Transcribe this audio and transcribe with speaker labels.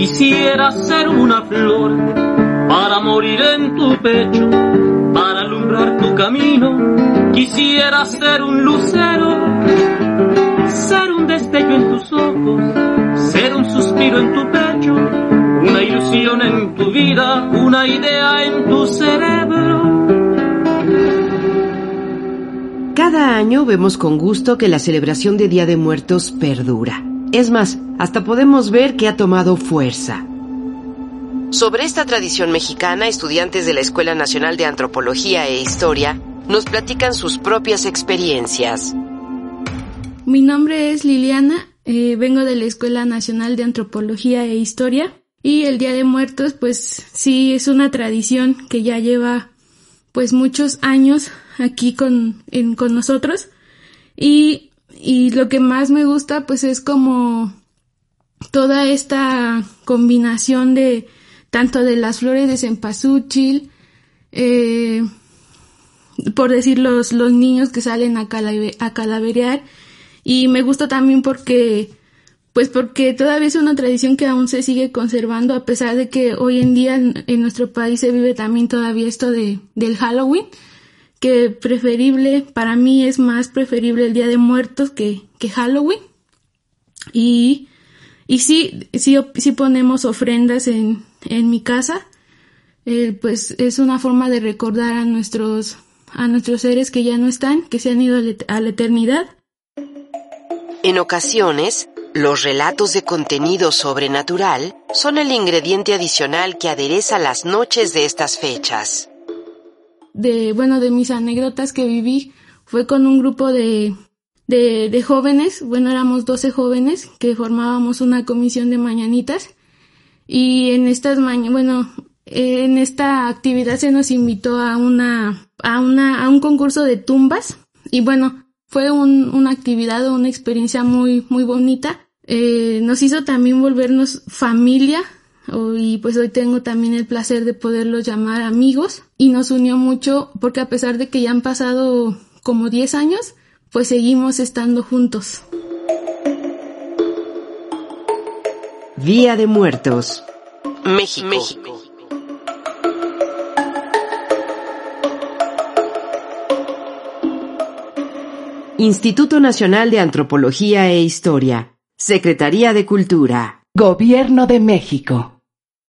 Speaker 1: Quisiera ser una flor para morir en tu pecho, para alumbrar tu camino. Quisiera ser un lucero, ser un destello en tus ojos, ser un suspiro en tu pecho, una ilusión en tu vida, una idea en tu cerebro.
Speaker 2: Cada año vemos con gusto que la celebración de Día de Muertos perdura. Es más, hasta podemos ver que ha tomado fuerza. Sobre esta tradición mexicana, estudiantes de la Escuela Nacional de Antropología e Historia nos platican sus propias experiencias.
Speaker 3: Mi nombre es Liliana, eh, vengo de la Escuela Nacional de Antropología e Historia y el Día de Muertos pues sí es una tradición que ya lleva pues muchos años aquí con, con nosotros y, y lo que más me gusta pues es como toda esta combinación de tanto de las flores de cempasúchil, eh, por decir los, los niños que salen a, a calaverear, y me gusta también porque, pues porque todavía es una tradición que aún se sigue conservando, a pesar de que hoy en día en, nuestro país se vive también todavía esto de, del Halloween, que preferible, para mí es más preferible el Día de Muertos que, que Halloween. Y, y sí, ponemos ofrendas en, en mi casa, eh, pues es una forma de recordar a nuestros, a nuestros seres que ya no están, que se han ido a la eternidad.
Speaker 2: En ocasiones, los relatos de contenido sobrenatural son el ingrediente adicional que adereza las noches de estas fechas.
Speaker 3: De, bueno, de mis anécdotas que viví fue con un grupo de, de, de jóvenes, bueno, éramos 12 jóvenes que formábamos una comisión de mañanitas y en estas mañanas, bueno, en esta actividad se nos invitó a una, a una, a un concurso de tumbas y bueno, fue un, una actividad o una experiencia muy, muy bonita. Eh, nos hizo también volvernos familia y pues hoy tengo también el placer de poderlos llamar amigos y nos unió mucho porque a pesar de que ya han pasado como 10 años, pues seguimos estando juntos.
Speaker 2: Día de Muertos. México. México. Instituto Nacional de Antropología e Historia. Secretaría de Cultura.
Speaker 4: Gobierno de México.